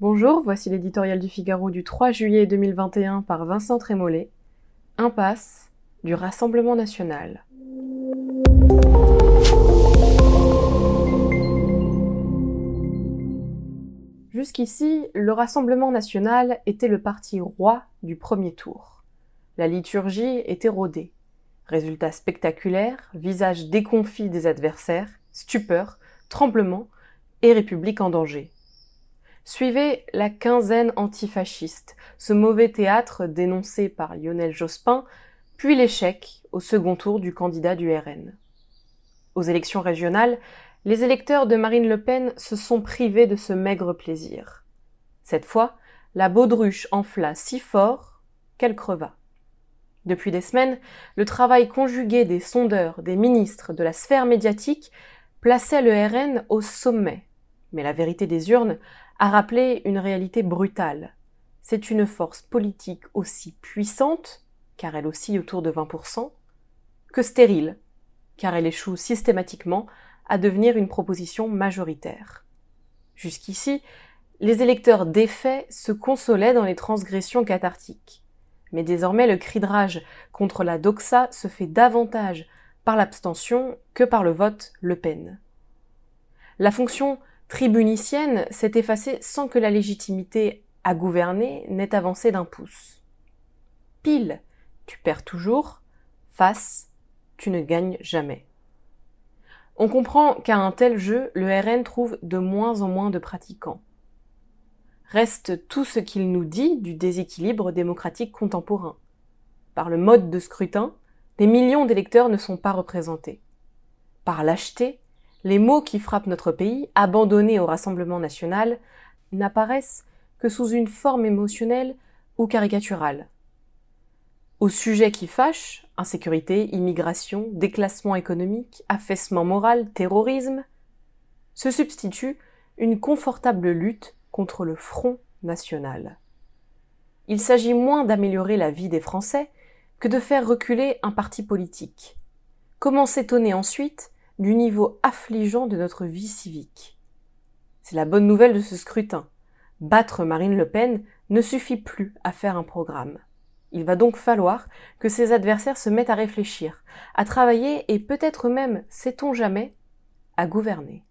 Bonjour, voici l'éditorial du Figaro du 3 juillet 2021 par Vincent Trémollet. Impasse du Rassemblement national. Jusqu'ici, le Rassemblement national était le parti roi du premier tour. La liturgie était rodée. Résultat spectaculaire, visage déconfit des adversaires, stupeur, tremblement et République en danger. Suivez la quinzaine antifasciste, ce mauvais théâtre dénoncé par Lionel Jospin, puis l'échec au second tour du candidat du RN. Aux élections régionales, les électeurs de Marine Le Pen se sont privés de ce maigre plaisir. Cette fois, la baudruche enfla si fort qu'elle creva. Depuis des semaines, le travail conjugué des sondeurs, des ministres, de la sphère médiatique plaçait le RN au sommet. Mais la vérité des urnes a rappelé une réalité brutale. C'est une force politique aussi puissante, car elle oscille autour de 20%, que stérile, car elle échoue systématiquement à devenir une proposition majoritaire. Jusqu'ici, les électeurs défaits se consolaient dans les transgressions cathartiques. Mais désormais, le cri de rage contre la doxa se fait davantage par l'abstention que par le vote Le Pen. La fonction tribunicienne s'est effacée sans que la légitimité à gouverner n'ait avancé d'un pouce. Pile, tu perds toujours, face, tu ne gagnes jamais. On comprend qu'à un tel jeu, le RN trouve de moins en moins de pratiquants. Reste tout ce qu'il nous dit du déséquilibre démocratique contemporain. Par le mode de scrutin, des millions d'électeurs ne sont pas représentés. Par lâcheté, les mots qui frappent notre pays, abandonnés au Rassemblement national, n'apparaissent que sous une forme émotionnelle ou caricaturale. Aux sujets qui fâchent, insécurité, immigration, déclassement économique, affaissement moral, terrorisme, se substitue une confortable lutte contre le Front national. Il s'agit moins d'améliorer la vie des Français que de faire reculer un parti politique. Comment s'étonner ensuite du niveau affligeant de notre vie civique C'est la bonne nouvelle de ce scrutin. Battre Marine Le Pen ne suffit plus à faire un programme. Il va donc falloir que ses adversaires se mettent à réfléchir, à travailler et peut-être même, sait-on jamais, à gouverner.